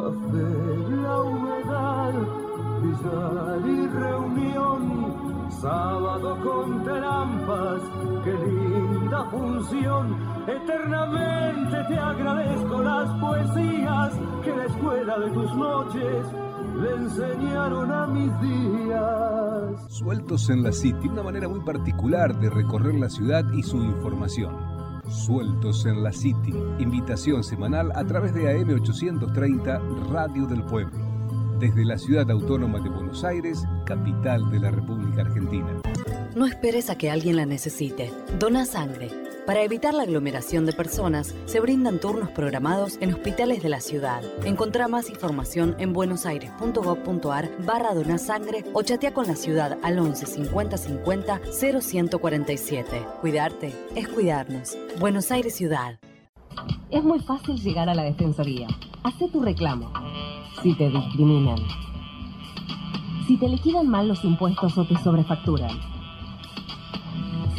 Café, la humedad, billar y reunión, sábado con trampas, qué linda función. Eternamente te agradezco las poesías que la escuela de tus noches le enseñaron a mis días. Sueltos en la City, una manera muy particular de recorrer la ciudad y su información. Sueltos en la City, invitación semanal a través de AM830 Radio del Pueblo, desde la ciudad autónoma de Buenos Aires, capital de la República Argentina. No esperes a que alguien la necesite. Dona sangre. Para evitar la aglomeración de personas, se brindan turnos programados en hospitales de la ciudad. Encontrá más información en buenosaires.gov.ar barra donasangre o chatea con la ciudad al 11 50 50 0147. Cuidarte es cuidarnos. Buenos Aires Ciudad. Es muy fácil llegar a la Defensoría. Hacé tu reclamo. Si te discriminan. Si te liquidan mal los impuestos o te sobrefacturan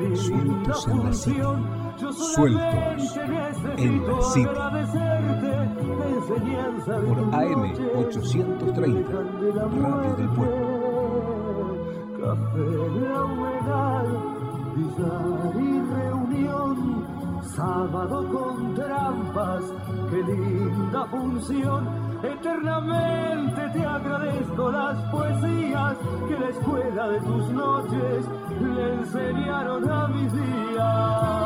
Sueltos en la City. Sueltos en la City. Por AM 830, Radio del Pueblo. Café, la humedad, y reunión. Sábado con trampas, qué linda función Eternamente te agradezco las poesías que la escuela de tus noches le enseñaron a mis días.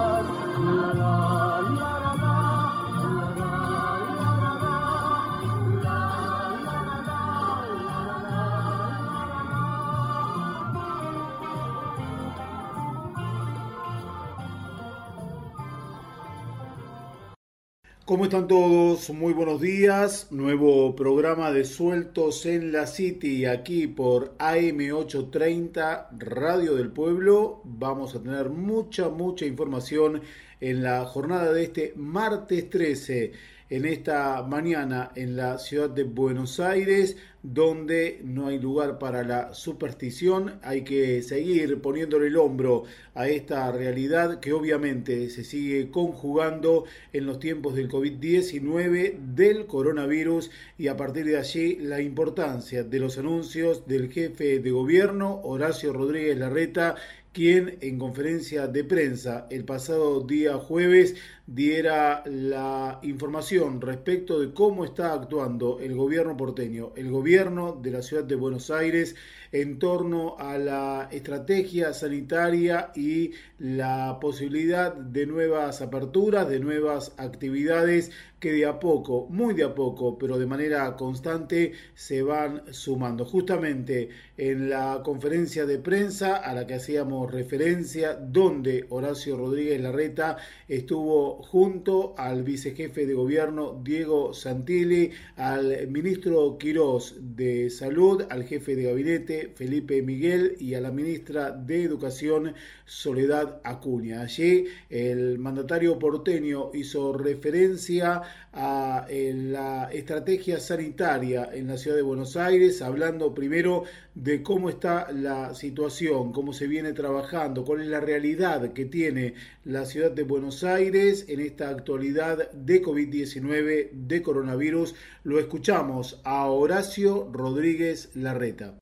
¿Cómo están todos? Muy buenos días. Nuevo programa de Sueltos en la City aquí por AM830 Radio del Pueblo. Vamos a tener mucha, mucha información en la jornada de este martes 13 en esta mañana en la ciudad de Buenos Aires, donde no hay lugar para la superstición, hay que seguir poniéndole el hombro a esta realidad que obviamente se sigue conjugando en los tiempos del COVID-19, del coronavirus y a partir de allí la importancia de los anuncios del jefe de gobierno, Horacio Rodríguez Larreta, quien en conferencia de prensa el pasado día jueves diera la información respecto de cómo está actuando el gobierno porteño, el gobierno de la ciudad de Buenos Aires en torno a la estrategia sanitaria y la posibilidad de nuevas aperturas, de nuevas actividades que de a poco, muy de a poco, pero de manera constante se van sumando. Justamente en la conferencia de prensa a la que hacíamos referencia, donde Horacio Rodríguez Larreta estuvo junto al vicejefe de gobierno Diego Santilli, al ministro Quirós de Salud, al jefe de gabinete Felipe Miguel y a la ministra de Educación Soledad Acuña. Allí el mandatario porteño hizo referencia a la estrategia sanitaria en la ciudad de Buenos Aires, hablando primero de cómo está la situación, cómo se viene trabajando, cuál es la realidad que tiene la ciudad de Buenos Aires en esta actualidad de COVID-19, de coronavirus. Lo escuchamos a Horacio Rodríguez Larreta.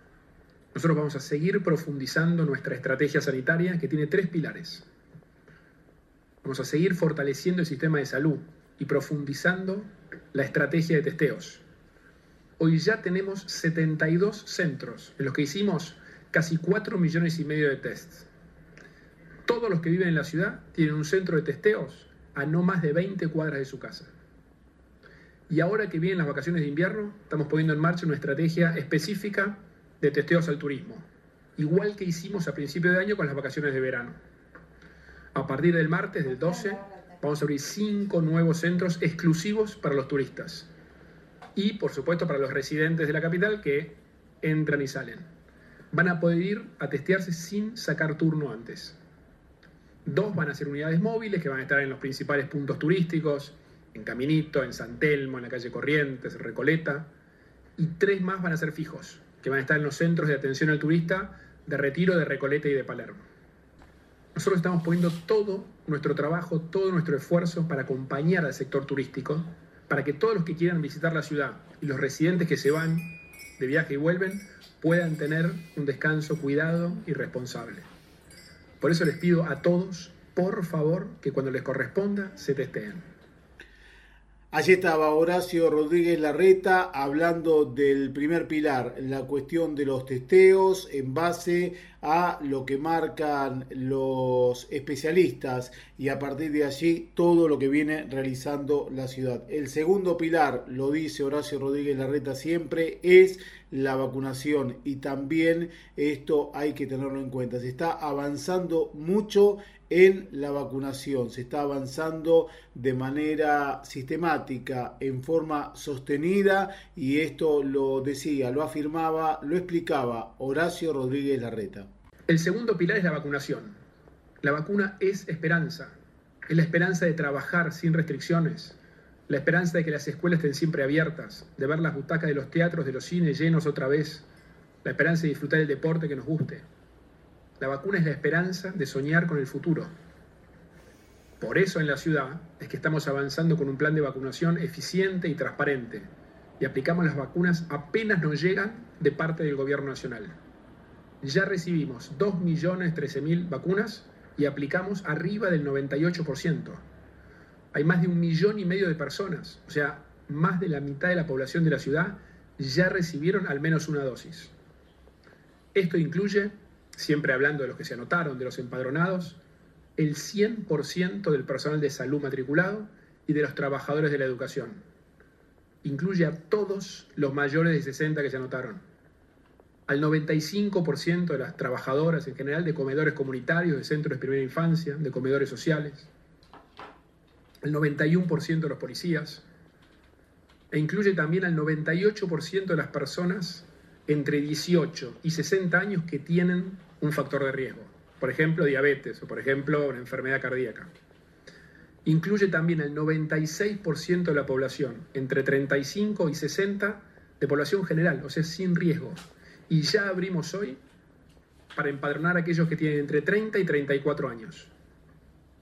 Nosotros vamos a seguir profundizando nuestra estrategia sanitaria que tiene tres pilares. Vamos a seguir fortaleciendo el sistema de salud y profundizando la estrategia de testeos. Hoy ya tenemos 72 centros en los que hicimos casi 4 millones y medio de tests. Todos los que viven en la ciudad tienen un centro de testeos a no más de 20 cuadras de su casa. Y ahora que vienen las vacaciones de invierno, estamos poniendo en marcha una estrategia específica de testeos al turismo, igual que hicimos a principio de año con las vacaciones de verano. A partir del martes, del 12, vamos a abrir cinco nuevos centros exclusivos para los turistas. Y por supuesto para los residentes de la capital que entran y salen. Van a poder ir a testearse sin sacar turno antes. Dos van a ser unidades móviles que van a estar en los principales puntos turísticos, en Caminito, en San Telmo, en la calle Corrientes, Recoleta. Y tres más van a ser fijos, que van a estar en los centros de atención al turista de Retiro, de Recoleta y de Palermo. Nosotros estamos poniendo todo nuestro trabajo, todo nuestro esfuerzo para acompañar al sector turístico, para que todos los que quieran visitar la ciudad y los residentes que se van de viaje y vuelven puedan tener un descanso cuidado y responsable. Por eso les pido a todos, por favor, que cuando les corresponda se testeen. Allí estaba Horacio Rodríguez Larreta hablando del primer pilar, la cuestión de los testeos en base a lo que marcan los especialistas y a partir de allí todo lo que viene realizando la ciudad. El segundo pilar, lo dice Horacio Rodríguez Larreta siempre, es la vacunación y también esto hay que tenerlo en cuenta. Se está avanzando mucho en la vacunación, se está avanzando de manera sistemática, en forma sostenida y esto lo decía, lo afirmaba, lo explicaba Horacio Rodríguez Larreta. El segundo pilar es la vacunación. La vacuna es esperanza. Es la esperanza de trabajar sin restricciones. La esperanza de que las escuelas estén siempre abiertas, de ver las butacas de los teatros, de los cines llenos otra vez. La esperanza de disfrutar el deporte que nos guste. La vacuna es la esperanza de soñar con el futuro. Por eso en la ciudad es que estamos avanzando con un plan de vacunación eficiente y transparente y aplicamos las vacunas apenas nos llegan de parte del gobierno nacional ya recibimos 2.013.000 vacunas y aplicamos arriba del 98%. Hay más de un millón y medio de personas, o sea, más de la mitad de la población de la ciudad ya recibieron al menos una dosis. Esto incluye, siempre hablando de los que se anotaron, de los empadronados, el 100% del personal de salud matriculado y de los trabajadores de la educación. Incluye a todos los mayores de 60 que se anotaron. Al 95% de las trabajadoras en general de comedores comunitarios, de centros de primera infancia, de comedores sociales, al 91% de los policías, e incluye también al 98% de las personas entre 18 y 60 años que tienen un factor de riesgo, por ejemplo diabetes o por ejemplo una enfermedad cardíaca. Incluye también al 96% de la población entre 35 y 60 de población general, o sea, sin riesgo, y ya abrimos hoy para empadronar a aquellos que tienen entre 30 y 34 años.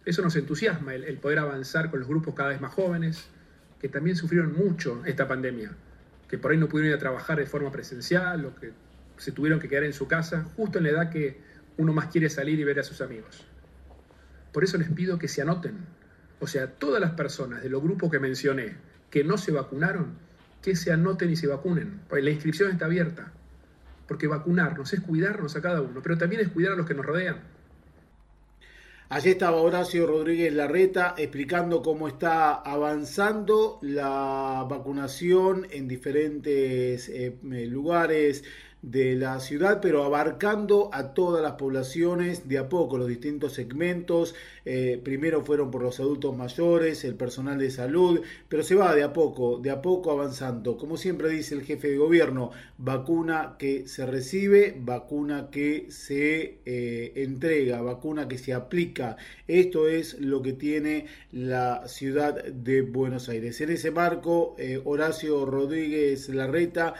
Eso nos entusiasma, el, poder avanzar con los grupos cada vez más jóvenes, que también sufrieron mucho esta pandemia, que por ahí no pudieron ir a trabajar de forma presencial o que se tuvieron que quedar en su casa justo en la edad que uno más quiere salir y ver a sus amigos. Por eso les pido que se anoten. O sea, todas las personas de los grupos que mencioné que no se vacunaron, que se anoten y se vacunen. La inscripción está abierta porque vacunarnos es cuidarnos a cada uno, pero también es cuidar a los que nos rodean. Allí estaba Horacio Rodríguez Larreta explicando cómo está avanzando la vacunación en diferentes eh, lugares de la ciudad, pero abarcando a todas las poblaciones de a poco, los distintos segmentos. Eh, primero fueron por los adultos mayores, el personal de salud, pero se va de a poco, de a poco avanzando. Como siempre dice el jefe de gobierno, vacuna que se recibe, vacuna que se eh, entrega, vacuna que se aplica. Esto es lo que tiene la ciudad de Buenos Aires. En ese marco, eh, Horacio Rodríguez Larreta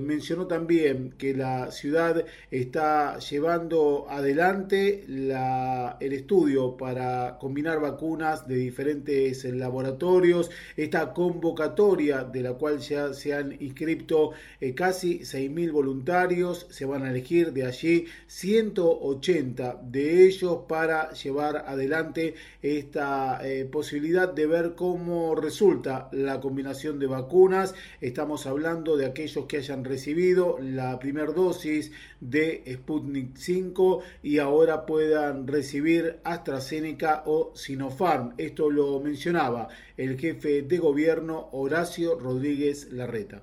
mencionó también que la ciudad está llevando adelante el estudio para combinar vacunas de diferentes laboratorios, esta convocatoria de la cual ya se han inscrito eh, casi 6.000 voluntarios, se van a elegir de allí 180 de ellos para llevar adelante esta eh, posibilidad de ver cómo resulta la combinación de vacunas. Estamos hablando de aquellos que hayan recibido la primera dosis de Sputnik 5 y ahora puedan recibir AstraZeneca o Sinopharm. Esto lo mencionaba el jefe de gobierno Horacio Rodríguez Larreta.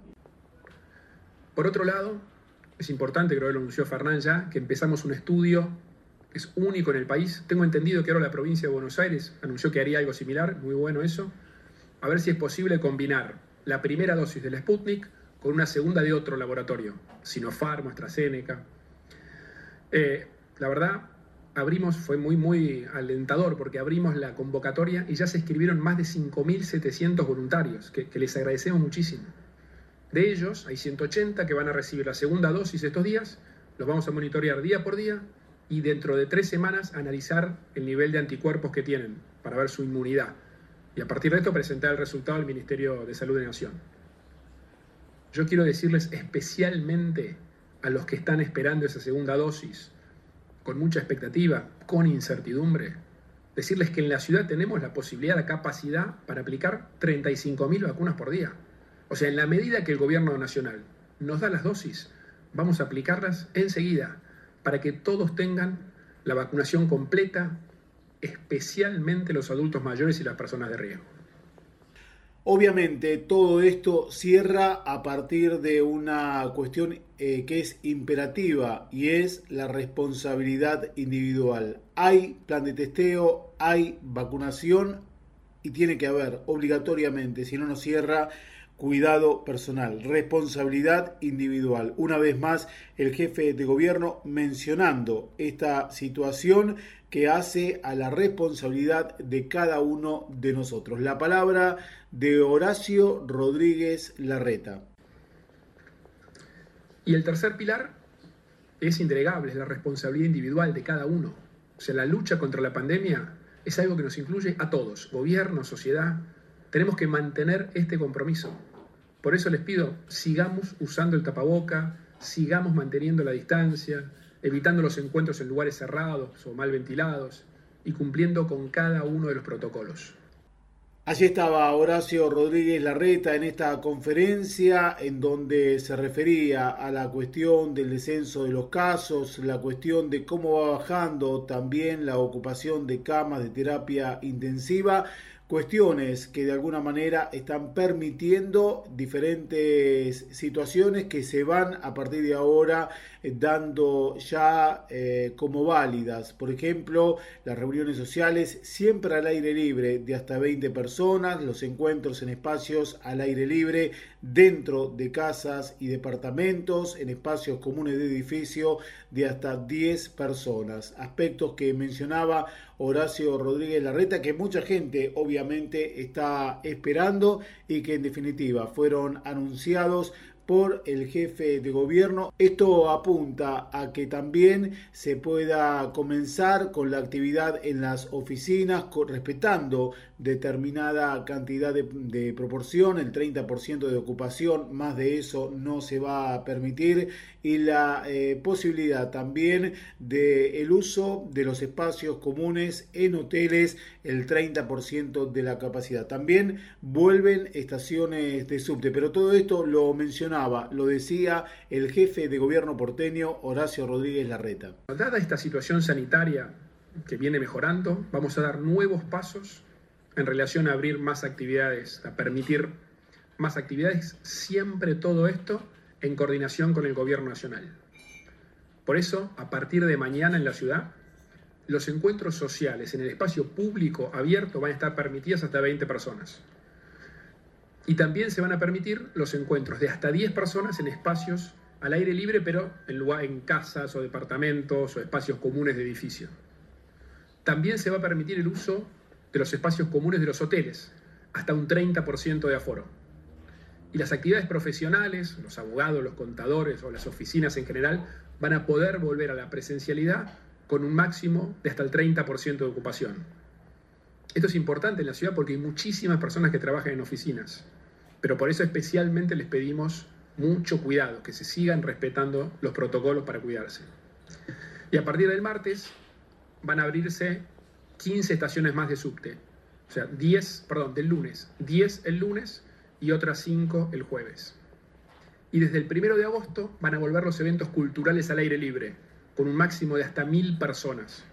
Por otro lado, es importante, creo que lo anunció Fernán ya, que empezamos un estudio es único en el país. Tengo entendido que ahora la provincia de Buenos Aires anunció que haría algo similar, muy bueno eso. A ver si es posible combinar la primera dosis del Sputnik con una segunda de otro laboratorio, Sinopharm, AstraZeneca. Eh, la verdad, abrimos, fue muy, muy alentador porque abrimos la convocatoria y ya se escribieron más de 5.700 voluntarios, que, que les agradecemos muchísimo. De ellos, hay 180 que van a recibir la segunda dosis estos días, los vamos a monitorear día por día y dentro de tres semanas analizar el nivel de anticuerpos que tienen para ver su inmunidad. Y a partir de esto presentar el resultado al Ministerio de Salud de Nación. Yo quiero decirles especialmente a los que están esperando esa segunda dosis, con mucha expectativa, con incertidumbre, decirles que en la ciudad tenemos la posibilidad, la capacidad para aplicar 35.000 vacunas por día. O sea, en la medida que el gobierno nacional nos da las dosis, vamos a aplicarlas enseguida para que todos tengan la vacunación completa, especialmente los adultos mayores y las personas de riesgo. Obviamente todo esto cierra a partir de una cuestión eh, que es imperativa y es la responsabilidad individual. Hay plan de testeo, hay vacunación y tiene que haber obligatoriamente, si no nos cierra, cuidado personal, responsabilidad individual. Una vez más, el jefe de gobierno mencionando esta situación que hace a la responsabilidad de cada uno de nosotros. La palabra de Horacio Rodríguez Larreta. Y el tercer pilar es indregable, es la responsabilidad individual de cada uno. O sea, la lucha contra la pandemia es algo que nos incluye a todos, gobierno, sociedad. Tenemos que mantener este compromiso. Por eso les pido, sigamos usando el tapaboca, sigamos manteniendo la distancia, evitando los encuentros en lugares cerrados o mal ventilados y cumpliendo con cada uno de los protocolos. Allí estaba Horacio Rodríguez Larreta en esta conferencia en donde se refería a la cuestión del descenso de los casos, la cuestión de cómo va bajando también la ocupación de camas de terapia intensiva cuestiones que de alguna manera están permitiendo diferentes situaciones que se van a partir de ahora dando ya eh, como válidas. Por ejemplo, las reuniones sociales siempre al aire libre de hasta 20 personas, los encuentros en espacios al aire libre dentro de casas y departamentos, en espacios comunes de edificio de hasta 10 personas. Aspectos que mencionaba Horacio Rodríguez Larreta, que mucha gente obviamente está esperando y que en definitiva fueron anunciados por el jefe de gobierno. Esto apunta a que también se pueda comenzar con la actividad en las oficinas respetando determinada cantidad de, proporción, el 30% de ocupación, más de eso no se va a permitir y la eh, posibilidad también de el uso de los espacios comunes en hoteles, el 30% de la capacidad. También vuelven estaciones de subte, pero todo esto lo mencionaba, lo decía el jefe de gobierno porteño Horacio Rodríguez Larreta. Dada esta situación sanitaria que viene mejorando, vamos a dar nuevos pasos en relación a abrir más actividades, a permitir más actividades, siempre todo esto en coordinación con el gobierno nacional. Por eso, a partir de mañana en la ciudad, los encuentros sociales en el espacio público abierto van a estar permitidos hasta 20 personas. Y también se van a permitir los encuentros de hasta 10 personas en espacios al aire libre, pero en, lugar, en casas o departamentos o espacios comunes de edificio. También se va a permitir el uso de los espacios comunes de los hoteles, hasta un 30% de aforo. Y las actividades profesionales, los abogados, los contadores o las oficinas en general, van a poder volver a la presencialidad con un máximo de hasta el 30% de ocupación. Esto es importante en la ciudad porque hay muchísimas personas que trabajan en oficinas, pero por eso especialmente les pedimos mucho cuidado, que se sigan respetando los protocolos para cuidarse. Y a partir del martes van a abrirse 15 estaciones más de subte. O sea, 10, perdón, del lunes. 10 el lunes y otras 5 el jueves. Y desde el primero de agosto van a volver los eventos culturales al aire libre, con un máximo de hasta mil personas.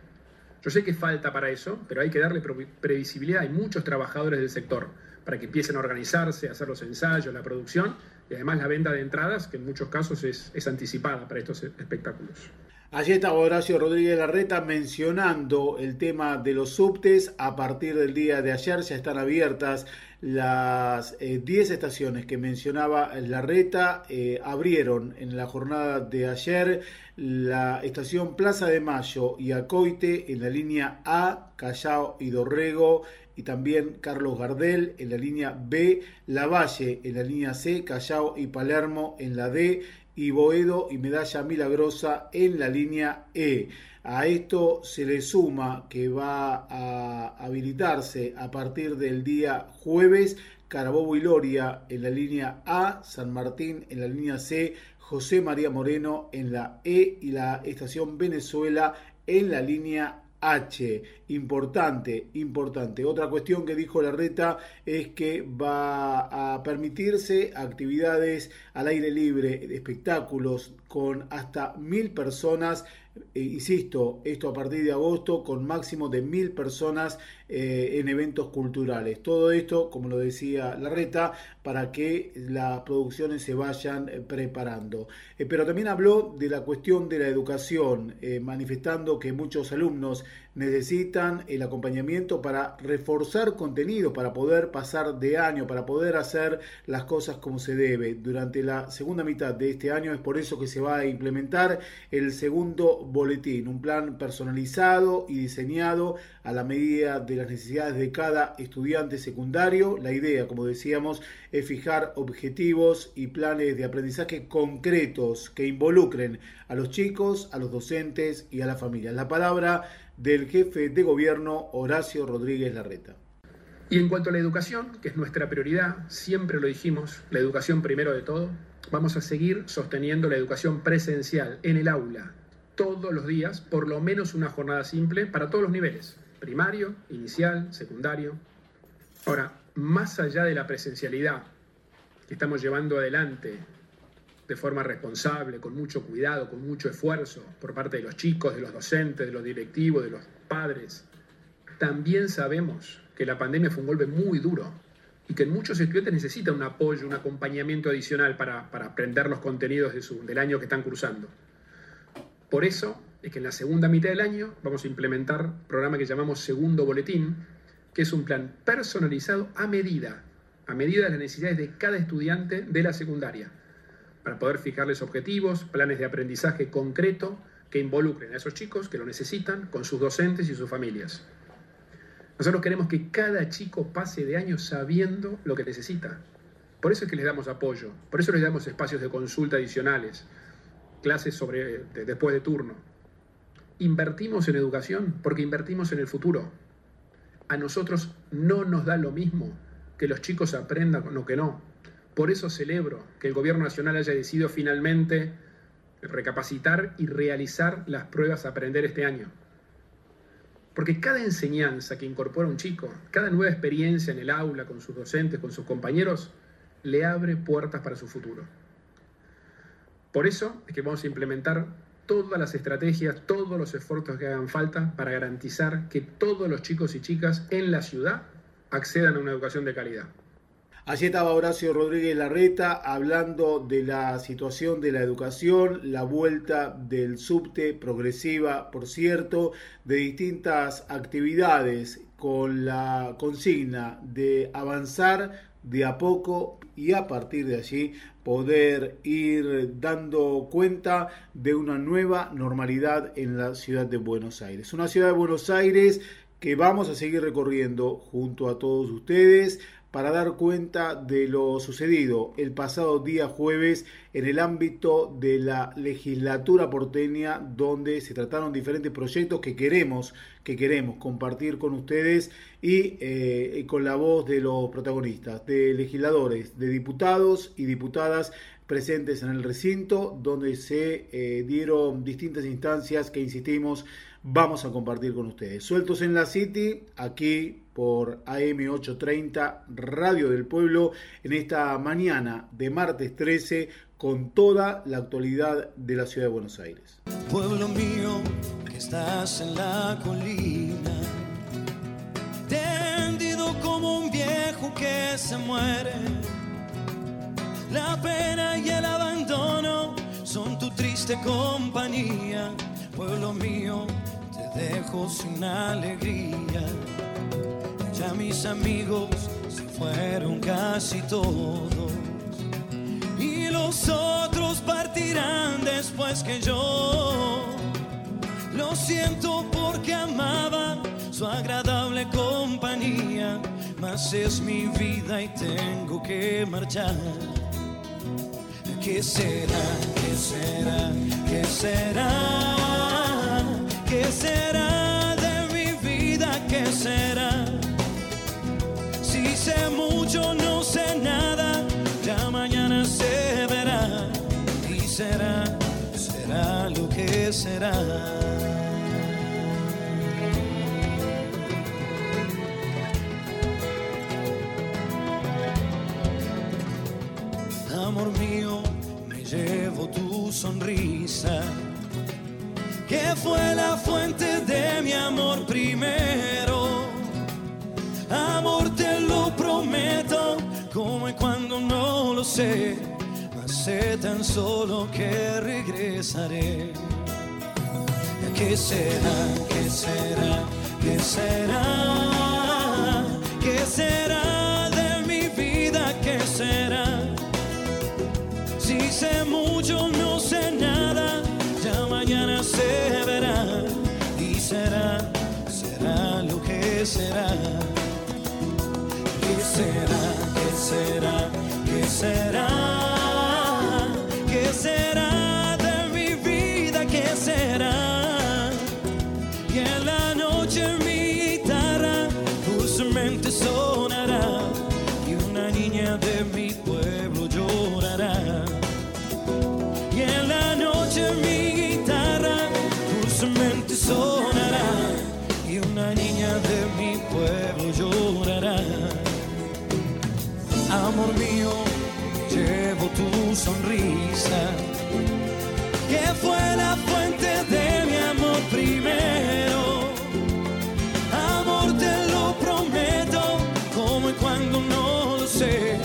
Yo sé que falta para eso, pero hay que darle previsibilidad. Hay muchos trabajadores del sector para que empiecen a organizarse, a hacer los ensayos, la producción y además la venta de entradas, que en muchos casos es, es anticipada para estos espectáculos. Allí estaba Horacio Rodríguez Larreta mencionando el tema de los subtes. A partir del día de ayer ya están abiertas las 10 eh, estaciones que mencionaba Larreta. Eh, abrieron en la jornada de ayer la estación Plaza de Mayo y Acoite en la línea A, Callao y Dorrego y también Carlos Gardel en la línea B, Lavalle en la línea C, Callao y Palermo en la D y Boedo y Medalla Milagrosa en la línea E. A esto se le suma que va a habilitarse a partir del día jueves Carabobo y Loria en la línea A, San Martín en la línea C, José María Moreno en la E y la estación Venezuela en la línea H. Importante, importante. Otra cuestión que dijo Larreta es que va a permitirse actividades al aire libre, espectáculos con hasta mil personas eh, insisto, esto a partir de agosto con máximo de mil personas eh, en eventos culturales. Todo esto, como lo decía Larreta, para que las producciones se vayan eh, preparando. pero también habló de la cuestión de la educación, manifestando que muchos alumnos necesitan el acompañamiento para reforzar contenido, para poder pasar de año, para poder hacer las cosas como se debe. Durante la segunda mitad de este año es por eso que se va a implementar el segundo boletín, un plan personalizado y diseñado a la medida de las necesidades de cada estudiante secundario. La idea, como decíamos, es fijar objetivos y planes de aprendizaje concretos que involucren a los chicos, a los docentes y a la familia. La palabra del jefe de gobierno Horacio Rodríguez Larreta. Y en cuanto a la educación, que es nuestra prioridad, siempre lo dijimos, la educación primero de todo, vamos a seguir sosteniendo la educación presencial en el aula, todos los días, por lo menos una jornada simple para todos los niveles, primario, inicial, secundario. Ahora, más allá de la presencialidad que estamos llevando adelante de forma responsable, con mucho cuidado, con mucho esfuerzo por parte de los chicos, de los docentes, de los directivos, de los padres, también sabemos que la pandemia fue un golpe muy duro y que muchos estudiantes necesitan un apoyo, un acompañamiento adicional para, aprender los contenidos del año que están cursando. Por eso es que en la segunda mitad del año vamos a implementar un programa que llamamos Segundo Boletín, que es un plan personalizado a medida, a medida de las necesidades de cada estudiante de la secundaria, para poder fijarles objetivos, planes de aprendizaje concreto que involucren a esos chicos que lo necesitan con sus docentes y sus familias. Nosotros queremos que cada chico pase de año sabiendo lo que necesita. Por eso es que les damos apoyo, por eso les damos espacios de consulta adicionales, clases después de turno. Invertimos en educación porque invertimos en el futuro. A nosotros no nos da lo mismo que los chicos aprendan o que no. Por eso celebro que el Gobierno Nacional haya decidido finalmente recapacitar y realizar las pruebas a aprender este año. Porque cada enseñanza que incorpora un chico, cada nueva experiencia en el aula con sus docentes, con sus compañeros, le abre puertas para su futuro. Por eso es que vamos a implementar todas las estrategias, todos los esfuerzos que hagan falta para garantizar que todos los chicos y chicas en la ciudad accedan a una educación de calidad. Allí estaba Horacio Rodríguez Larreta hablando de la situación de la educación, la vuelta del subte progresiva, por cierto, de distintas actividades con la consigna de avanzar de a poco y a partir de allí poder ir dando cuenta de una nueva normalidad en la ciudad de Buenos Aires. Una ciudad de Buenos Aires que vamos a seguir recorriendo junto a todos ustedes para dar cuenta de lo sucedido el pasado día jueves en el ámbito de la legislatura porteña donde se trataron diferentes proyectos que queremos que queremos compartir con ustedes y eh, con la voz de los protagonistas, de legisladores, de diputados y diputadas presentes en el recinto donde se eh, dieron distintas instancias que insistimos vamos a compartir con ustedes. Sueltos en la City, aquí por AM830 Radio del Pueblo, en esta mañana de martes 13, con toda la actualidad de la ciudad de Buenos Aires. Pueblo mío, que estás en la colina, tendido como un viejo que se muere. La pena y el abandono son tu triste compañía Pueblo mío, te dejo sin alegría. Ya mis amigos se fueron casi todos. Y los otros partirán después que yo. Lo siento porque amaba su agradable compañía, mas es mi vida y tengo que marchar. ¿Qué será? ¿Qué será? ¿Qué será? ¿Qué será de mi vida? ¿Qué será? Si sé mucho, no sé nada, ya mañana se verá y será, será lo que será. Amor mío, me llevo tu sonrisa, que fue la fuente de mi amor primero. Amor, te lo prometo, como y cuando no lo sé, mas sé tan solo que regresaré. ¿Qué será? ¿Qué será? ¿Qué será? ¿Qué será de mi vida? ¿Qué será? Si sé mucho, que será. ¿Qué será? ¿Qué será? ¿Qué será? Amor mío, llevo tu sonrisa, que fue la fuente de mi amor primero. Amor, te lo prometo, como y cuando no lo sé,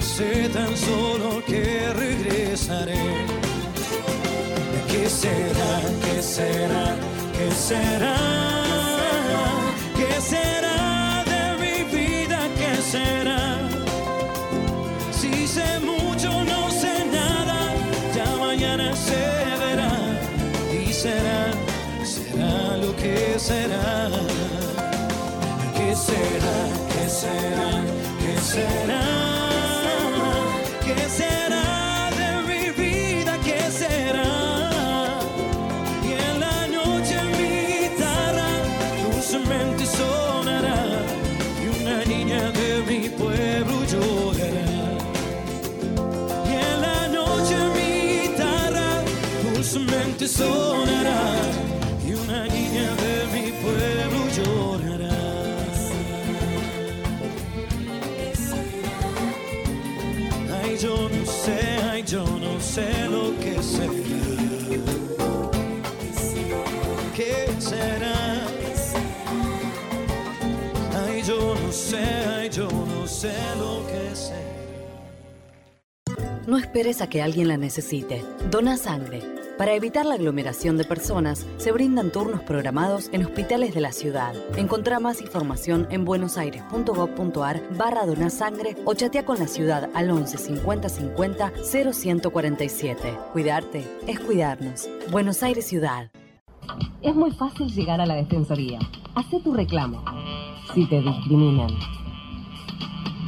sé tan solo que regresaré. ¿Qué será? ¿Qué será? ¿Qué será? Será? ¿Qué será? ¿Qué será de mi vida? ¿Qué será? Y en la noche mi guitarra dulcemente sonará y una niña de mi pueblo llorará. Y en la noche mi guitarra dulcemente sonará sé lo que será. No esperes a que alguien la necesite. Dona sangre. Para evitar la aglomeración de personas, se brindan turnos programados en hospitales de la ciudad. Encontrá más información en buenosaires.gov.ar barra donasangre o chatea con la ciudad al 11 50 50 0147. Cuidarte es cuidarnos. Buenos Aires Ciudad. Es muy fácil llegar a la Defensoría. Hacé tu reclamo. Si te discriminan.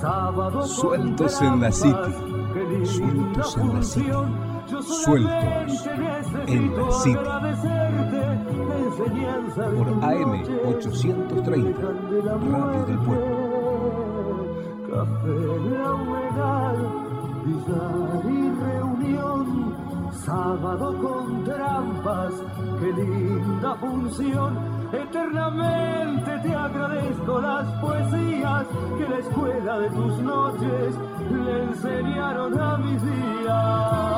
Sueltos en la City. Sueltos en la City. Sueltos en la City. Por AM 830, Radio del Pueblo. Café, la humedad, billar y reunión, sábado con trampas, qué linda función. Eternamente te agradezco las poesías que la escuela de tus noches le enseñaron a mis días.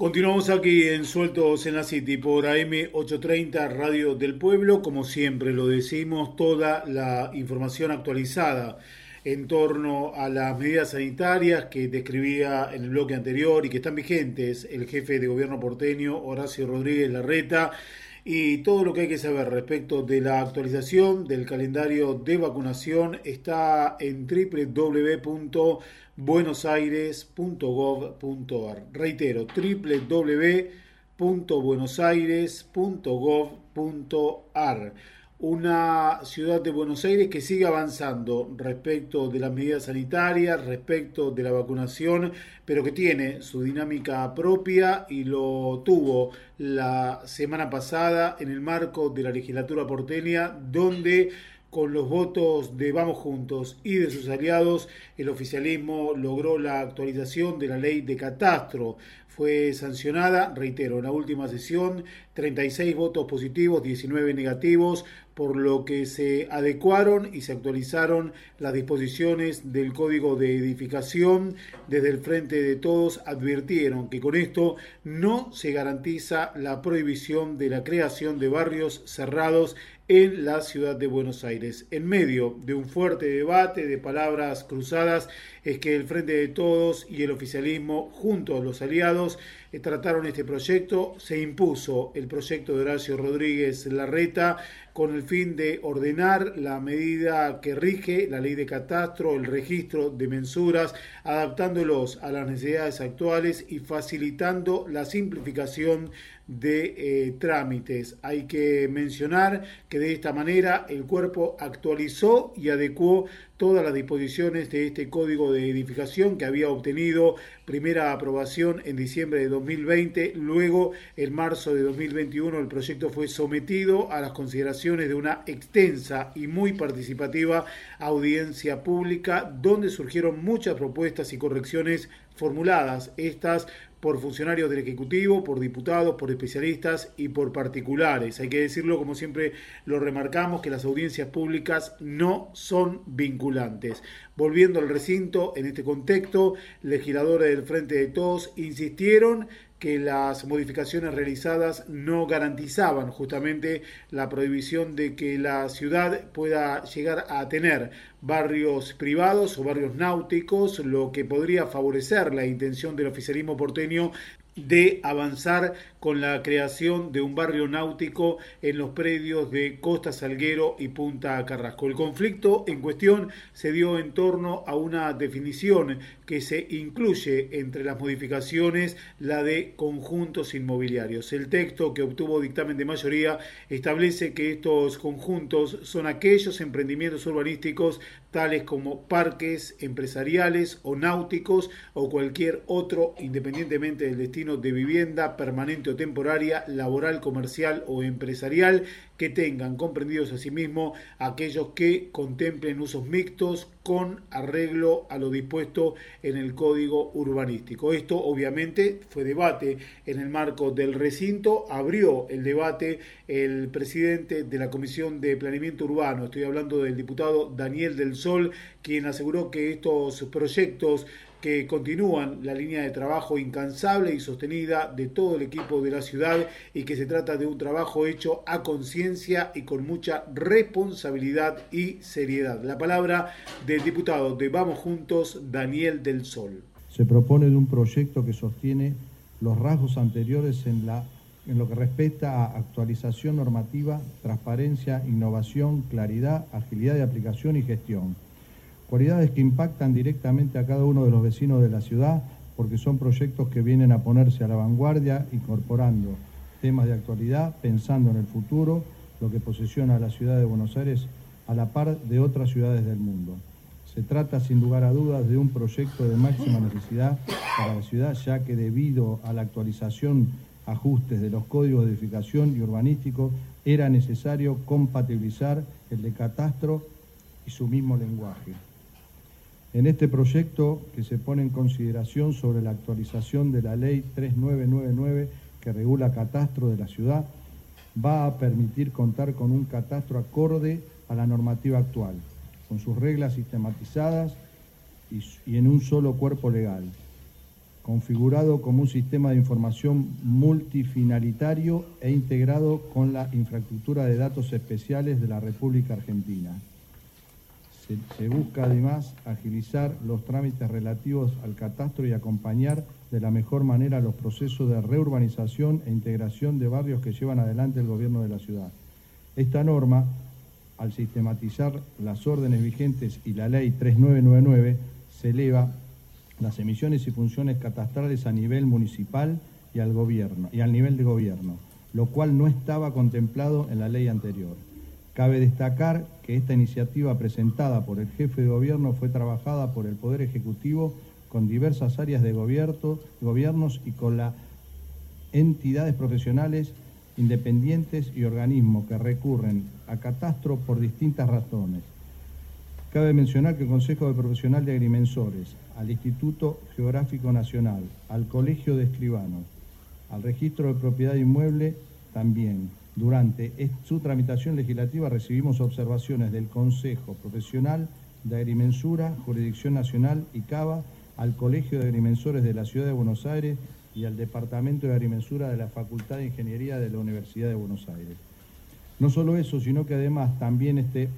Continuamos aquí en Sueltos en la City por AM830 Radio del Pueblo. Como siempre lo decimos, toda la información actualizada en torno a las medidas sanitarias que describía en el bloque anterior y que están vigentes el jefe de gobierno porteño Horacio Rodríguez Larreta y todo lo que hay que saber respecto de la actualización del calendario de vacunación está en www.buenosaires.gov.ar. Reitero, www.buenosaires.gov.ar una ciudad de Buenos Aires que sigue avanzando respecto de las medidas sanitarias, respecto de la vacunación, pero que tiene su dinámica propia y lo tuvo la semana pasada en el marco de la legislatura porteña, donde con los votos de Vamos Juntos y de sus aliados, el oficialismo logró la actualización de la ley de catastro. Fue sancionada, reitero, en la última sesión, 36 votos positivos, 19 negativos, por lo que se adecuaron y se actualizaron las disposiciones del Código de Edificación. Desde el Frente de Todos advirtieron que con esto no se garantiza la prohibición de la creación de barrios cerrados en la ciudad de Buenos Aires. En medio de un fuerte debate de palabras cruzadas es que el Frente de Todos y el oficialismo, junto a los aliados, eh, trataron este proyecto. Se impuso el proyecto de Horacio Rodríguez Larreta con el fin de ordenar la medida que rige la ley de catastro, el registro de mensuras, adaptándolos a las necesidades actuales y facilitando la simplificación de eh, trámites. Hay que mencionar que de esta manera el cuerpo actualizó y adecuó todas las disposiciones de este código de edificación que había obtenido primera aprobación en diciembre de 2020. Luego, en marzo de 2021, el proyecto fue sometido a las consideraciones de una extensa y muy participativa audiencia pública, donde surgieron muchas propuestas y correcciones formuladas. Estas por funcionarios del Ejecutivo, por diputados, por especialistas y por particulares. Hay que decirlo, como siempre lo remarcamos, que las audiencias públicas no son vinculantes. Volviendo al recinto, en este contexto, legisladores del Frente de Todos insistieron que las modificaciones realizadas no garantizaban justamente la prohibición de que la ciudad pueda llegar a tener barrios privados o barrios náuticos, lo que podría favorecer la intención del oficialismo porteño de avanzar con la creación de un barrio náutico en los predios de Costa Salguero y Punta Carrasco. El conflicto en cuestión se dio en torno a una definición que se incluye entre las modificaciones la de conjuntos inmobiliarios. El texto que obtuvo dictamen de mayoría establece que estos conjuntos son aquellos emprendimientos urbanísticos tales como parques empresariales o náuticos o cualquier otro independientemente del destino de vivienda permanente temporaria, laboral, comercial o empresarial que tengan comprendidos asimismo aquellos que contemplen usos mixtos con arreglo a lo dispuesto en el Código Urbanístico. Esto obviamente fue debate en el marco del recinto, abrió el debate el presidente de la Comisión de Planeamiento Urbano, estoy hablando del diputado Daniel del Sol, quien aseguró que estos proyectos que continúan la línea de trabajo incansable y sostenida de todo el equipo de la ciudad y que se trata de un trabajo hecho a conciencia y con mucha responsabilidad y seriedad. La palabra del diputado de Vamos Juntos, Daniel del Sol. Se propone de un proyecto que sostiene los rasgos anteriores en, la, en lo que respecta a actualización normativa, transparencia, innovación, claridad, agilidad de aplicación y gestión cualidades que impactan directamente a cada uno de los vecinos de la ciudad porque son proyectos que vienen a ponerse a la vanguardia incorporando temas de actualidad, pensando en el futuro, lo que posiciona a la ciudad de Buenos Aires a la par de otras ciudades del mundo. Se trata sin lugar a dudas de un proyecto de máxima necesidad para la ciudad, ya que debido a la actualización, ajustes de los códigos de edificación y urbanístico, era necesario compatibilizar el de catastro y su mismo lenguaje. En este proyecto que se pone en consideración sobre la actualización de la ley 3999 que regula catastro de la ciudad, va a permitir contar con un catastro acorde a la normativa actual, con sus reglas sistematizadas y, en un solo cuerpo legal, configurado como un sistema de información multifinalitario e integrado con la infraestructura de datos especiales de la República Argentina. Se, busca además agilizar los trámites relativos al catastro y acompañar de la mejor manera los procesos de reurbanización e integración de barrios que llevan adelante el gobierno de la ciudad. Esta norma al sistematizar las órdenes vigentes y la ley 3999, se eleva las emisiones y funciones catastrales a nivel municipal y al gobierno y al nivel de gobierno, lo cual no estaba contemplado en la ley anterior. Cabe destacar que esta iniciativa presentada por el jefe de gobierno fue trabajada por el Poder Ejecutivo con diversas áreas de gobierno, gobiernos y con las entidades profesionales independientes y organismos que recurren a catastro por distintas razones. Cabe mencionar que el Consejo de Profesional de Agrimensores, al Instituto Geográfico Nacional, al Colegio de Escribanos, al Registro de Propiedad Inmueble también. Durante su tramitación legislativa recibimos observaciones del Consejo Profesional de Agrimensura, Jurisdicción Nacional y CABA, al Colegio de Agrimensores de la Ciudad de Buenos Aires y al Departamento de Agrimensura de la Facultad de Ingeniería de la Universidad de Buenos Aires. No solo eso, sino que además también este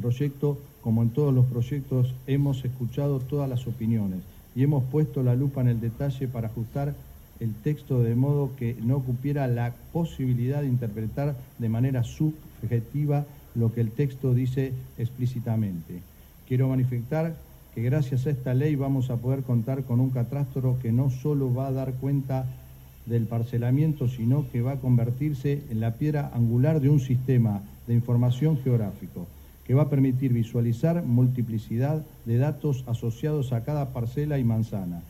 proyecto, como en todos los proyectos, hemos escuchado todas las opiniones y hemos puesto la lupa en el detalle para ajustar el texto de modo que no cupiera la posibilidad de interpretar de manera subjetiva lo que el texto dice explícitamente. Quiero manifestar que gracias a esta ley vamos a poder contar con un catastro que no solo va a dar cuenta del parcelamiento, sino que va a convertirse en la piedra angular de un sistema de información geográfico que va a permitir visualizar multiplicidad de datos asociados a cada parcela y manzana,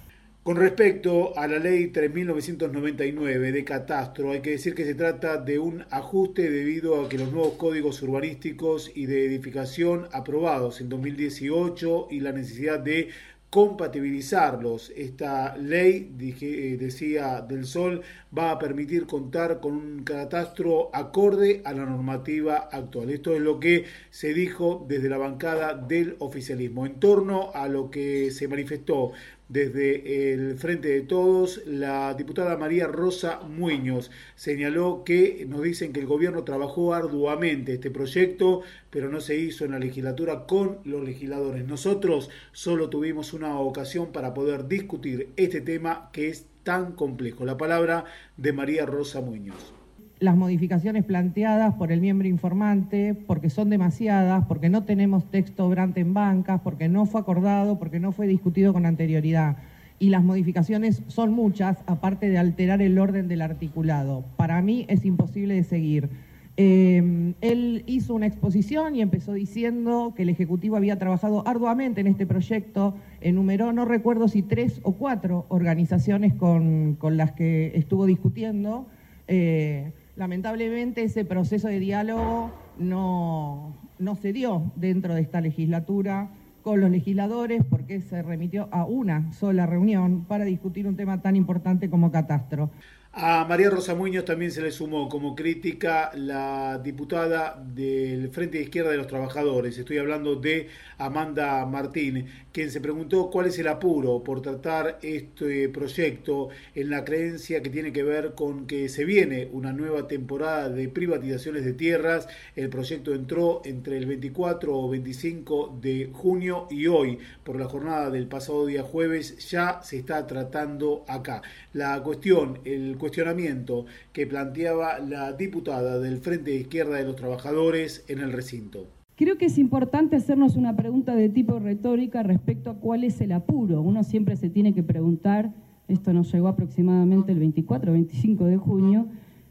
con respecto a la ley 3999 de catastro, hay que decir que se trata de un ajuste debido a que los nuevos códigos urbanísticos y de edificación aprobados en 2018 y la necesidad de compatibilizarlos. Esta ley, dije, eh, decía Del Sol, va a permitir contar con un catastro acorde a la normativa actual. Esto es lo que se dijo desde la bancada del oficialismo. En torno a lo que se manifestó desde el Frente de Todos, la diputada María Rosa Muñoz señaló que nos dicen que el gobierno trabajó arduamente este proyecto, pero no se hizo en la legislatura con los legisladores. Nosotros solo tuvimos una ocasión para poder discutir este tema que es tan complejo. La palabra de María Rosa Muñoz las modificaciones planteadas por el miembro informante, porque son demasiadas, porque no tenemos texto obrante en bancas, porque no fue acordado, porque no fue discutido con anterioridad. Y las modificaciones son muchas, aparte de alterar el orden del articulado. Para mí es imposible de seguir. Eh, él hizo una exposición y empezó diciendo que el Ejecutivo había trabajado arduamente en este proyecto, enumeró, no recuerdo si tres o cuatro organizaciones con, las que estuvo discutiendo. Eh, Lamentablemente ese proceso de diálogo no, no se dio dentro de esta legislatura con los legisladores porque se remitió a una sola reunión para discutir un tema tan importante como catastro. A María Rosa Muñoz también se le sumó como crítica la diputada del Frente de Izquierda de los Trabajadores. Estoy hablando de Amanda Martín, quien se preguntó cuál es el apuro por tratar este proyecto en la creencia que tiene que ver con que se viene una nueva temporada de privatizaciones de tierras. El proyecto entró entre el 24 o 25 de junio y hoy, por la jornada del pasado día jueves, ya se está tratando acá. La cuestión, el cuestionamiento que planteaba la diputada del Frente de Izquierda de los Trabajadores en el recinto. Creo que es importante hacernos una pregunta de tipo retórica respecto a cuál es el apuro. Uno siempre se tiene que preguntar, esto nos llegó aproximadamente el 24 o 25 de junio,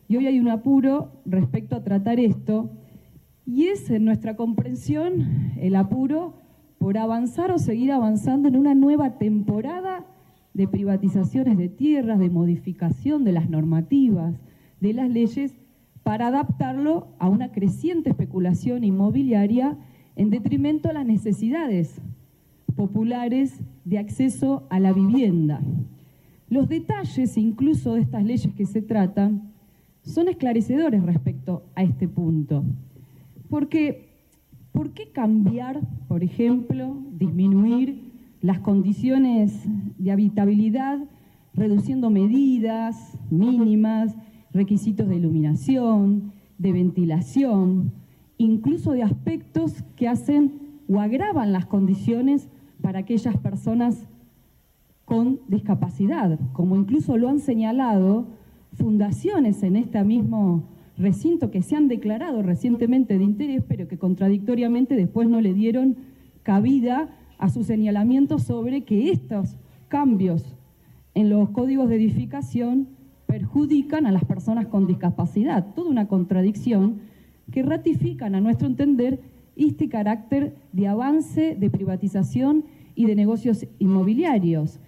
y hoy hay un apuro respecto a tratar esto, y es en nuestra comprensión el apuro por avanzar o seguir avanzando en una nueva temporada de privatizaciones de tierras, de modificación de las normativas, de las leyes, para adaptarlo a una creciente especulación inmobiliaria en detrimento a las necesidades populares de acceso a la vivienda. Los detalles incluso de estas leyes que se tratan son esclarecedores respecto a este punto. Porque, ¿por qué cambiar, por ejemplo, disminuir las condiciones de habitabilidad reduciendo medidas mínimas, requisitos de iluminación, de ventilación, incluso de aspectos que hacen o agravan las condiciones para aquellas personas con discapacidad, como incluso lo han señalado fundaciones en este mismo recinto que se han declarado recientemente de interés, pero que contradictoriamente después no le dieron cabida a su señalamiento sobre que estos cambios en los códigos de edificación perjudican a las personas con discapacidad. Toda una contradicción que ratifican, a nuestro entender, este carácter de avance, de privatización y de negocios inmobiliarios.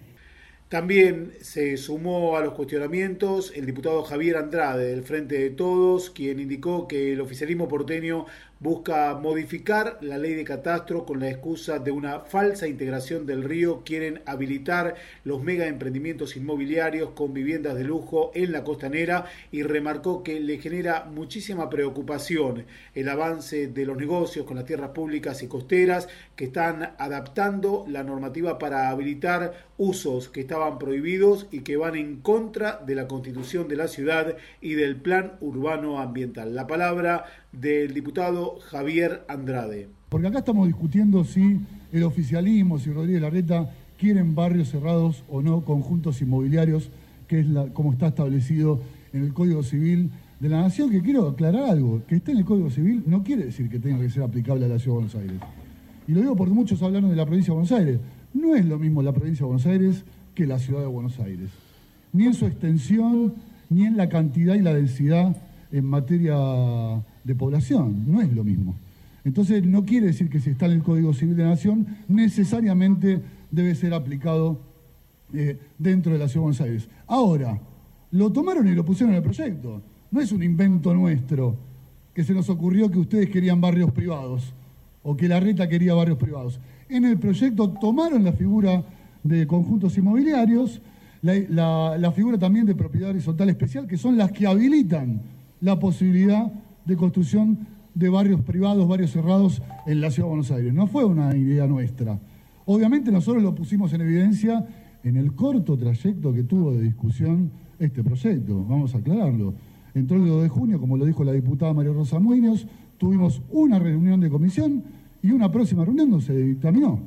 También se sumó a los cuestionamientos el diputado Javier Andrade del Frente de Todos, quien indicó que el oficialismo porteño busca modificar la ley de catastro con la excusa de una falsa integración del río. Quieren habilitar los mega emprendimientos inmobiliarios con viviendas de lujo en la costanera y remarcó que le genera muchísima preocupación el avance de los negocios con las tierras públicas y costeras que están adaptando la normativa para habilitar usos que estaban prohibidos y que van en contra de la constitución de la ciudad y del plan urbano ambiental. La palabra del diputado Javier Andrade. Porque acá estamos discutiendo si el oficialismo, si Rodríguez Larreta quieren barrios cerrados o no, conjuntos inmobiliarios, que es como está establecido en el Código Civil de la Nación, que quiero aclarar algo, que está en el Código Civil no quiere decir que tenga que ser aplicable a la Ciudad de Buenos Aires. Y lo digo porque muchos hablaron de la provincia de Buenos Aires. No es lo mismo la provincia de Buenos Aires que la Ciudad de Buenos Aires. Ni en su extensión, ni en la cantidad y la densidad en materia de población, no es lo mismo. Entonces no quiere decir que si está en el Código Civil de Nación necesariamente debe ser aplicado eh, dentro de la Ciudad de Buenos Aires. Ahora, lo tomaron y lo pusieron en el proyecto. No es un invento nuestro que se nos ocurrió que ustedes querían barrios privados o que la reta quería barrios privados. En el proyecto tomaron la figura de conjuntos inmobiliarios, la, la figura también de propiedad horizontal especial, que son las que habilitan la posibilidad de construcción de barrios privados, barrios cerrados en la Ciudad de Buenos Aires. No fue una idea nuestra. Obviamente nosotros lo pusimos en evidencia en el corto trayecto que tuvo de discusión este proyecto, vamos a aclararlo. Entró el 2 de junio, como lo dijo la diputada María Rosa Muñoz, tuvimos una reunión de comisión y una próxima reunión no se dictaminó.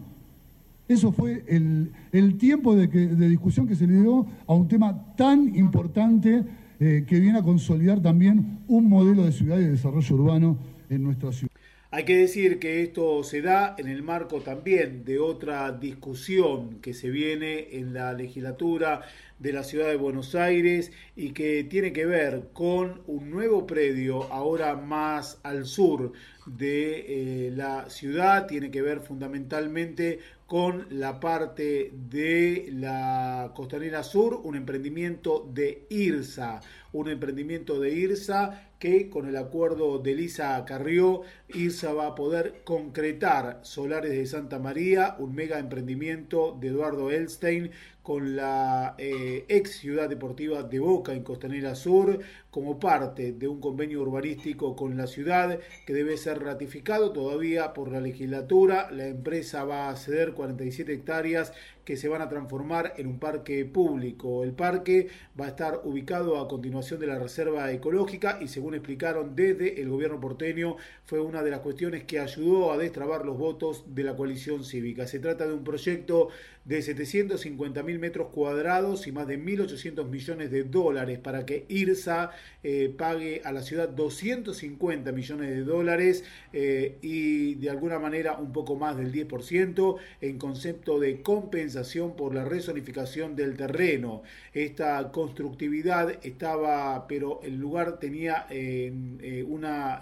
Eso fue el, tiempo de, de discusión que se le dio a un tema tan importante eh, que viene a consolidar también un modelo de ciudad y de desarrollo urbano en nuestra ciudad. Hay que decir que esto se da en el marco también de otra discusión que se viene en la legislatura de la ciudad de Buenos Aires y que tiene que ver con un nuevo predio ahora más al sur de eh, la ciudad, tiene que ver fundamentalmente con la parte de la Costanera Sur, un emprendimiento de IRSA, un emprendimiento de IRSA que con el acuerdo de Lisa Carrió, IRSA va a poder concretar Solares de Santa María, un mega emprendimiento de Eduardo Elstein con la eh, ex ciudad deportiva de Boca en Costanera Sur como parte de un convenio urbanístico con la ciudad que debe ser ratificado todavía por la legislatura. La empresa va a ceder 47 hectáreas que se van a transformar en un parque público. El parque va a estar ubicado a continuación de la reserva ecológica y según explicaron desde el gobierno porteño fue una de las cuestiones que ayudó a destrabar los votos de la coalición cívica. Se trata de un proyecto de 750 mil metros cuadrados y más de 1.800 millones de dólares para que IRSA eh, pague a la ciudad 250 millones de dólares eh, y de alguna manera un poco más del 10% en concepto de compensación por la rezonificación del terreno. Esta constructividad estaba, pero el lugar tenía eh, una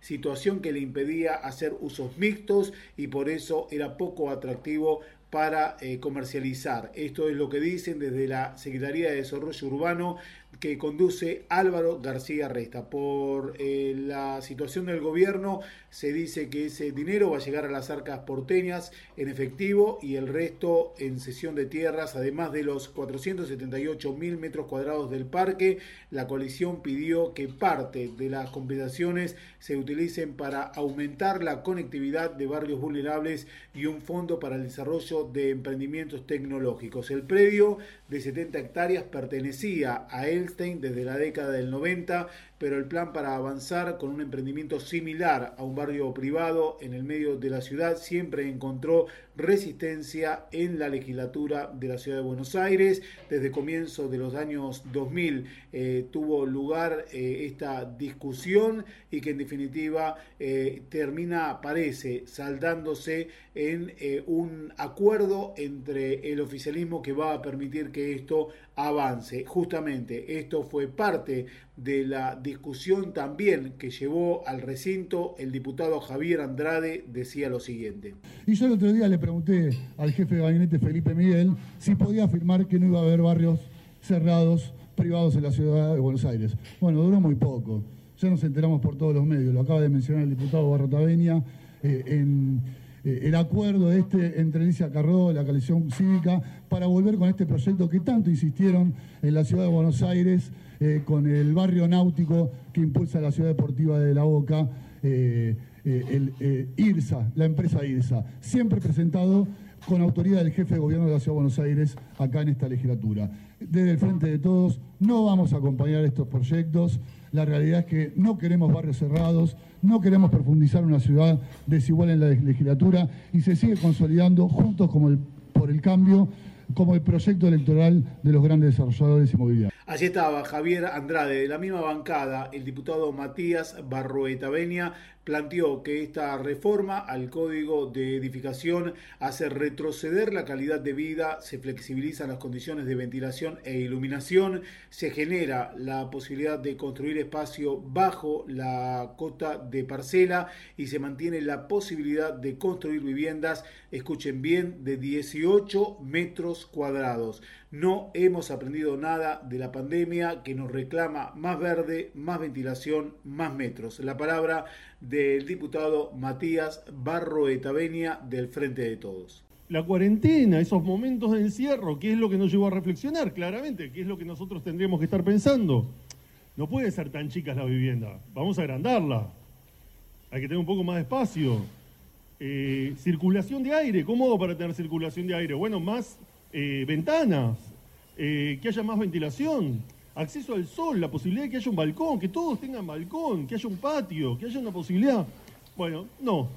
situación que le impedía hacer usos mixtos y por eso era poco atractivo para comercializar. Esto es lo que dicen desde la Secretaría de Desarrollo Urbano que conduce Álvaro García Resta. Por eh, la situación del gobierno se dice que ese dinero va a llegar a las arcas porteñas en efectivo y el resto en cesión de tierras, además de los 478 mil metros cuadrados del parque. La coalición pidió que parte de las compensaciones se utilicen para aumentar la conectividad de barrios vulnerables y un fondo para el desarrollo de emprendimientos tecnológicos. El predio de 70 hectáreas pertenecía a Desde la década del 90 pero el plan para avanzar con un emprendimiento similar a un barrio privado en el medio de la ciudad siempre encontró resistencia en la legislatura de la ciudad de Buenos Aires. Desde comienzo de los años 2000 eh, tuvo lugar eh, esta discusión y que en definitiva eh, termina, parece, saldándose en un acuerdo entre el oficialismo que va a permitir que esto avance. Justamente esto fue parte de la discusión también que llevó al recinto el diputado Javier Andrade, decía lo siguiente. Y yo el otro día le pregunté al jefe de gabinete Felipe Miguel si podía afirmar que no iba a haber barrios cerrados privados en la ciudad de Buenos Aires. Bueno, duró muy poco. Ya nos enteramos por todos los medios. Lo acaba de mencionar el diputado Barrotaveña eh, el acuerdo este entre Alicia Carró, la coalición cívica, para volver con este proyecto que tanto insistieron en la ciudad de Buenos Aires, eh, con el barrio náutico que impulsa la ciudad deportiva de La Boca, eh, el IRSA, la empresa IRSA, siempre presentado con autoridad del jefe de gobierno de la Ciudad de Buenos Aires acá en esta legislatura. Desde el Frente de Todos no vamos a acompañar estos proyectos. La realidad es que no queremos barrios cerrados, no queremos profundizar una ciudad desigual en la legislatura y se sigue consolidando juntos el, por el cambio como el proyecto electoral de los grandes desarrolladores inmobiliarios. Allí estaba Javier Andrade, de la misma bancada, el diputado Matías Barroeta Benia planteó que esta reforma al código de edificación hace retroceder la calidad de vida, se flexibilizan las condiciones de ventilación e iluminación, se genera la posibilidad de construir espacio bajo la cota de parcela y se mantiene la posibilidad de construir viviendas, escuchen bien, de 18 metros cuadrados. No hemos aprendido nada de la pandemia que nos reclama más verde, más ventilación, más metros. La palabra del diputado Matías Barroetavenia del Frente de Todos. La cuarentena, esos momentos de encierro, ¿qué es lo que nos llevó a reflexionar claramente? ¿Qué es lo que nosotros tendríamos que estar pensando? No puede ser tan chicas la vivienda, vamos a agrandarla. Hay que tener un poco más de espacio. Eh, circulación de aire, ¿cómo para tener circulación de aire? Bueno, más eh, ventanas, eh, que haya más ventilación, acceso al sol, la posibilidad de que haya un balcón, que todos tengan balcón, que haya un patio, que haya una posibilidad. Bueno, no.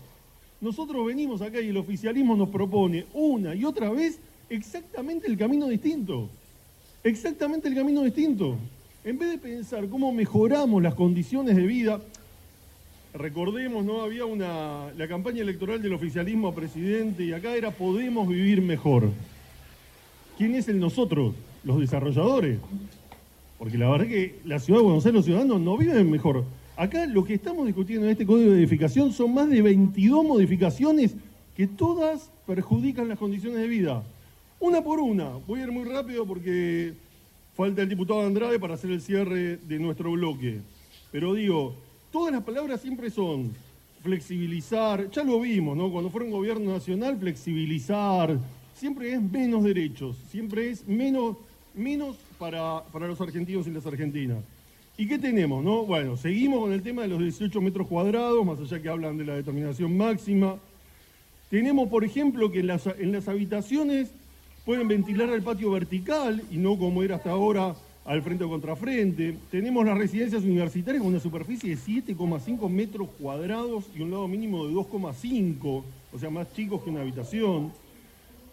Nosotros venimos acá y el oficialismo nos propone una y otra vez exactamente el camino distinto. Exactamente el camino distinto. En vez de pensar cómo mejoramos las condiciones de vida, recordemos, ¿no? Había una. la campaña electoral del oficialismo a presidente y acá era Podemos vivir mejor. ¿Quién es el nosotros? Los desarrolladores. Porque la verdad que la ciudad de Buenos Aires, los ciudadanos no viven mejor. Acá lo que estamos discutiendo en este código de edificación son más de 22 modificaciones que todas perjudican las condiciones de vida. Una por una. Voy a ir muy rápido porque falta el diputado Andrade para hacer el cierre de nuestro bloque. Pero digo, todas las palabras siempre son flexibilizar, ya lo vimos, ¿no? Cuando fuera un gobierno nacional, flexibilizar, siempre es menos derechos, siempre es menos, menos para, para los argentinos y las argentinas. ¿Y qué tenemos? No? Bueno, seguimos con el tema de los 18 metros cuadrados, más allá que hablan de la determinación máxima. Tenemos, por ejemplo, que en las, en las habitaciones pueden ventilar al patio vertical y no como era hasta ahora al frente o contrafrente. Tenemos las residencias universitarias con una superficie de 7,5 metros cuadrados y un lado mínimo de 2,5, o sea, más chicos que una habitación.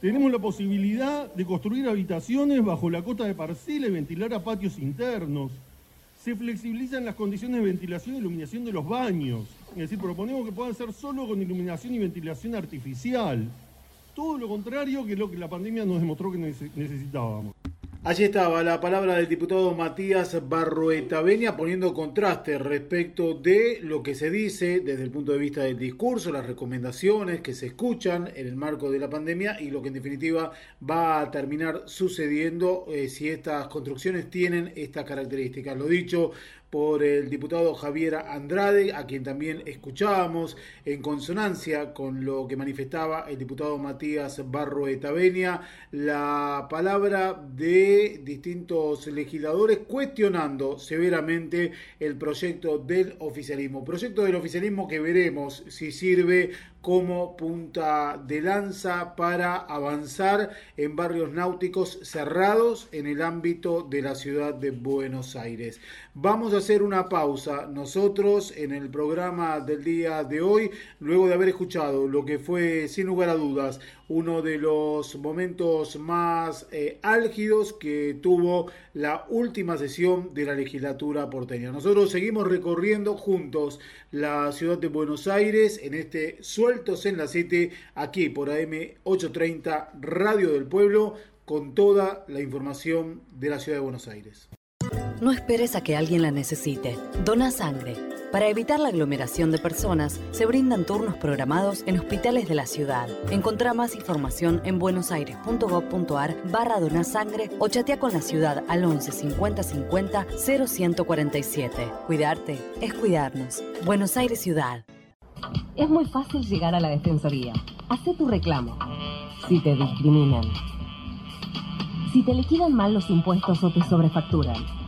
Tenemos la posibilidad de construir habitaciones bajo la cota de parcela y ventilar a patios internos. Se flexibilizan las condiciones de ventilación e iluminación de los baños. Es decir, proponemos que puedan ser solo con iluminación y ventilación artificial. todo lo contrario que lo que la pandemia nos demostró que necesitábamos. Allí estaba la palabra del diputado Matías Barrueta Veña poniendo contraste respecto de lo que se dice desde el punto de vista del discurso, las recomendaciones que se escuchan en el marco de la pandemia y lo que en definitiva va a terminar sucediendo eh, si estas construcciones tienen estas características. Lo dicho por el diputado Javier Andrade, a quien también escuchábamos en consonancia con lo que manifestaba el diputado Matías Barro Etavenia, la palabra de distintos legisladores cuestionando severamente el proyecto del oficialismo. Proyecto del oficialismo que veremos si sirve como punta de lanza para avanzar en barrios náuticos cerrados en el ámbito de la ciudad de Buenos Aires. Vamos a hacer una pausa nosotros en el programa del día de hoy, luego de haber escuchado lo que fue sin lugar a dudas uno de los momentos más eh, álgidos que tuvo la última sesión de la legislatura porteña. Nosotros seguimos recorriendo juntos la ciudad de Buenos Aires en este Sueltos en la City, aquí por AM830 Radio del Pueblo, con toda la información de la ciudad de Buenos Aires. No esperes a que alguien la necesite. Dona sangre. Para evitar la aglomeración de personas, se brindan turnos programados en hospitales de la ciudad. Encontrá más información en buenosaires.gov.ar barra donasangre o chatea con la ciudad al 11 50 50 0147. Cuidarte es cuidarnos. Buenos Aires Ciudad. Es muy fácil llegar a la Defensoría. Hacé tu reclamo. Si te discriminan. Si te liquidan mal los impuestos o te sobrefacturan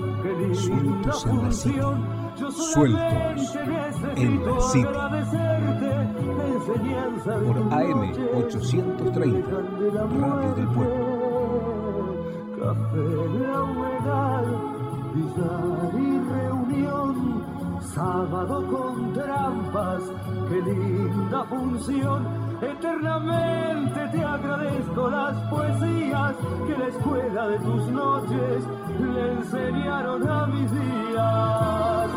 Sueltos en la City. Sueltos en la City. Por AM 830, Radio del Pueblo. Café, la humedad, billar y reunión. Sábado con trampas, qué linda función Eternamente te agradezco las poesías que la escuela de tus noches le enseñaron a mis días.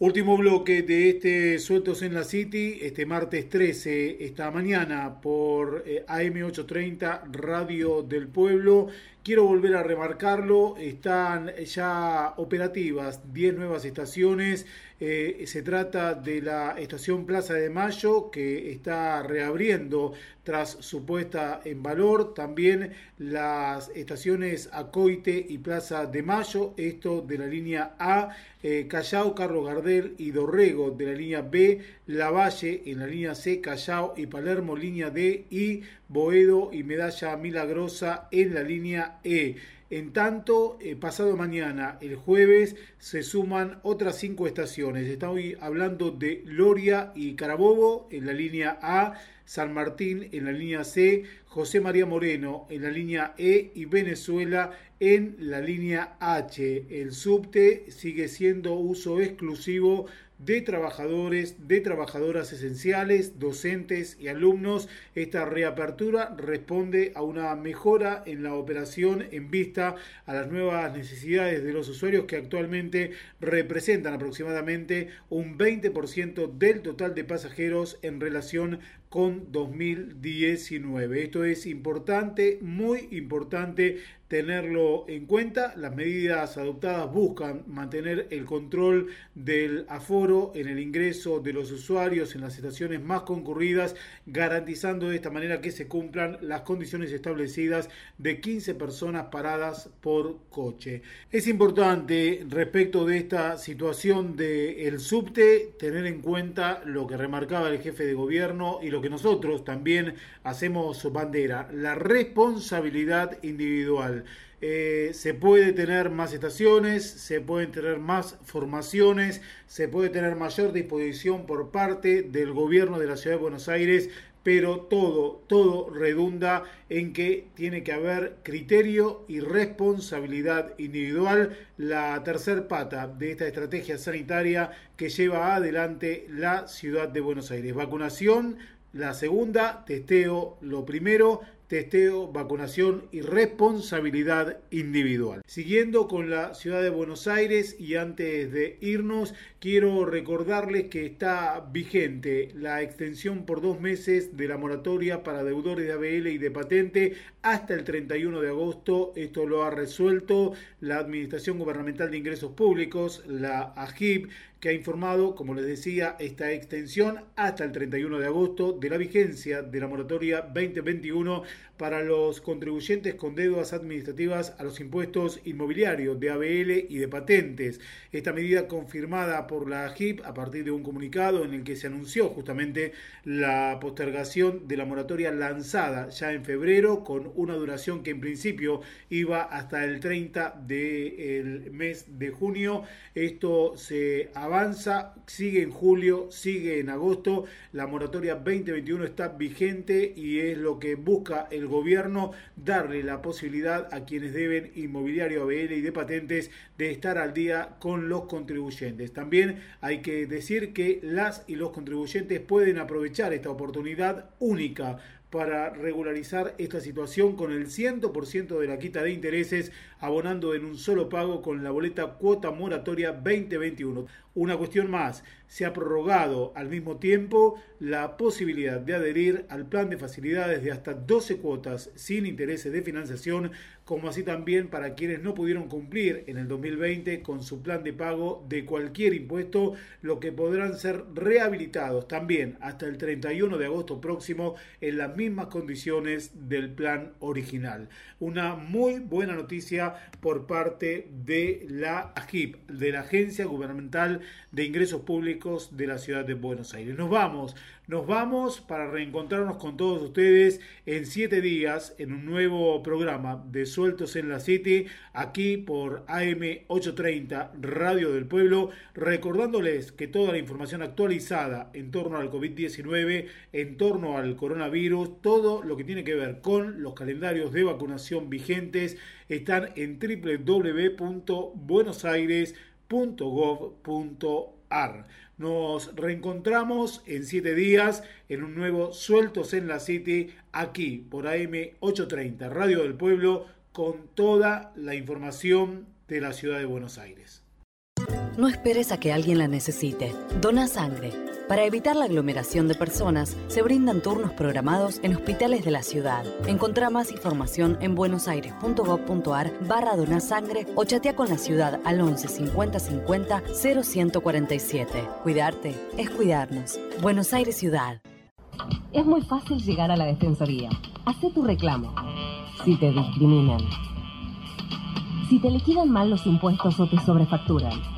Último bloque de este Sueltos en la City, este martes 13, esta mañana por eh, AM830 Radio del Pueblo. Quiero volver a remarcarlo, están ya operativas 10 nuevas estaciones. Eh, se trata de la estación Plaza de Mayo que está reabriendo tras su puesta en valor. También las estaciones Acoite y Plaza de Mayo, esto de la línea A, eh, Callao, Carlos Gardel y Dorrego de la línea B, Lavalle en la línea C, Callao y Palermo línea D y Boedo y Medalla Milagrosa en la línea E. En tanto, eh, pasado mañana, el jueves, se suman otras cinco estaciones. Estamos hablando de Loria y Carabobo en la línea A, San Martín en la línea C, José María Moreno en la línea E y Venezuela en la línea H. El subte sigue siendo uso exclusivo de trabajadores, de trabajadoras esenciales, docentes y alumnos. Esta reapertura responde a una mejora en la operación en vista a las nuevas necesidades de los usuarios que actualmente representan aproximadamente un 20% del total de pasajeros en relación con 2019. Esto es importante, muy importante tenerlo en cuenta. Las medidas adoptadas buscan mantener el control del aforo en el ingreso de los usuarios en las estaciones más concurridas, garantizando de esta manera que se cumplan las condiciones establecidas de 15 personas paradas por coche. Es importante respecto de esta situación del subte tener en cuenta lo que remarcaba el jefe de gobierno y lo que nosotros también hacemos bandera, la responsabilidad individual. Eh, se puede tener más estaciones, se pueden tener más formaciones, se puede tener mayor disposición por parte del gobierno de la ciudad de Buenos Aires pero todo, todo redunda en que tiene que haber criterio y responsabilidad individual, la tercer pata de esta estrategia sanitaria que lleva adelante la ciudad de Buenos Aires. Vacunación, la segunda, testeo, lo primero, testeo, vacunación y responsabilidad individual. Siguiendo con la ciudad de Buenos Aires y antes de irnos, quiero recordarles que está vigente la extensión por dos meses de la moratoria para deudores de ABL y de patente hasta el 31 de agosto. Esto lo ha resuelto la Administración Gubernamental de Ingresos Públicos, la AGIP, que ha informado, como les decía, esta extensión hasta el 31 de agosto de la vigencia de la moratoria 2021 para los contribuyentes con deudas administrativas a los impuestos inmobiliarios de ABL y de patentes. Esta medida confirmada por la AGIP a partir de un comunicado en el que se anunció justamente la postergación de la moratoria lanzada ya en febrero con una duración que en principio iba hasta el 30 del mes de junio. Esto se avanza, sigue en julio, sigue en agosto. La moratoria 2021 está vigente y es lo que busca el gobierno darle la posibilidad a quienes deben inmobiliario ABL y de patentes de estar al día con los contribuyentes. También hay que decir que las y los contribuyentes pueden aprovechar esta oportunidad única para regularizar esta situación con el 100% de la quita de intereses, abonando en un solo pago con la boleta cuota moratoria 2021. Una cuestión más, se ha prorrogado al mismo tiempo la posibilidad de adherir al plan de facilidades de hasta 12 cuotas sin intereses de financiación, como así también para quienes no pudieron cumplir en el 2020 con su plan de pago de cualquier impuesto, lo que podrán ser rehabilitados también hasta el 31 de agosto próximo en las mismas condiciones del plan original. Una muy buena noticia por parte de la AGIP, de la Agencia Gubernamental de Ingresos Públicos de la Ciudad de Buenos Aires. Nos vamos, nos vamos para reencontrarnos con todos ustedes en siete días en un nuevo programa de Sueltos en la City, aquí por AM830 Radio del Pueblo, recordándoles que toda la información actualizada en torno al COVID-19, en torno al coronavirus, todo lo que tiene que ver con los calendarios de vacunación vigentes, están en www.buenosaires.gov.ar. Nos reencontramos en siete días en un nuevo Sueltos en la City, aquí por AM830, Radio del Pueblo, con toda la información de la ciudad de Buenos Aires. No esperes a que alguien la necesite. Dona sangre. Para evitar la aglomeración de personas, se brindan turnos programados en hospitales de la ciudad. Encontrá más información en buenosaires.gov.ar barra donasangre o chatea con la ciudad al 11 50 50 0147. Cuidarte es cuidarnos. Buenos Aires Ciudad. Es muy fácil llegar a la Defensoría. Hacé tu reclamo. Si te discriminan. Si te liquidan mal los impuestos o te sobrefacturan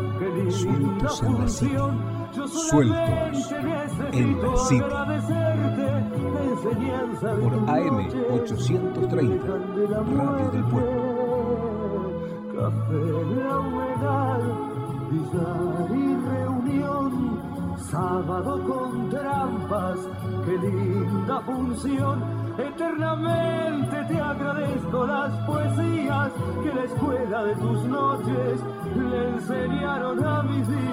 Sueltos en la City. Sueltos en la City. Por AM830, Radio del Pueblo. Café, la y reunión. Sábado con trampas, qué linda función Eternamente te agradezco las poesías que la escuela de tus noches le enseñaron a mis días.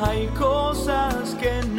Hay cosas que nunca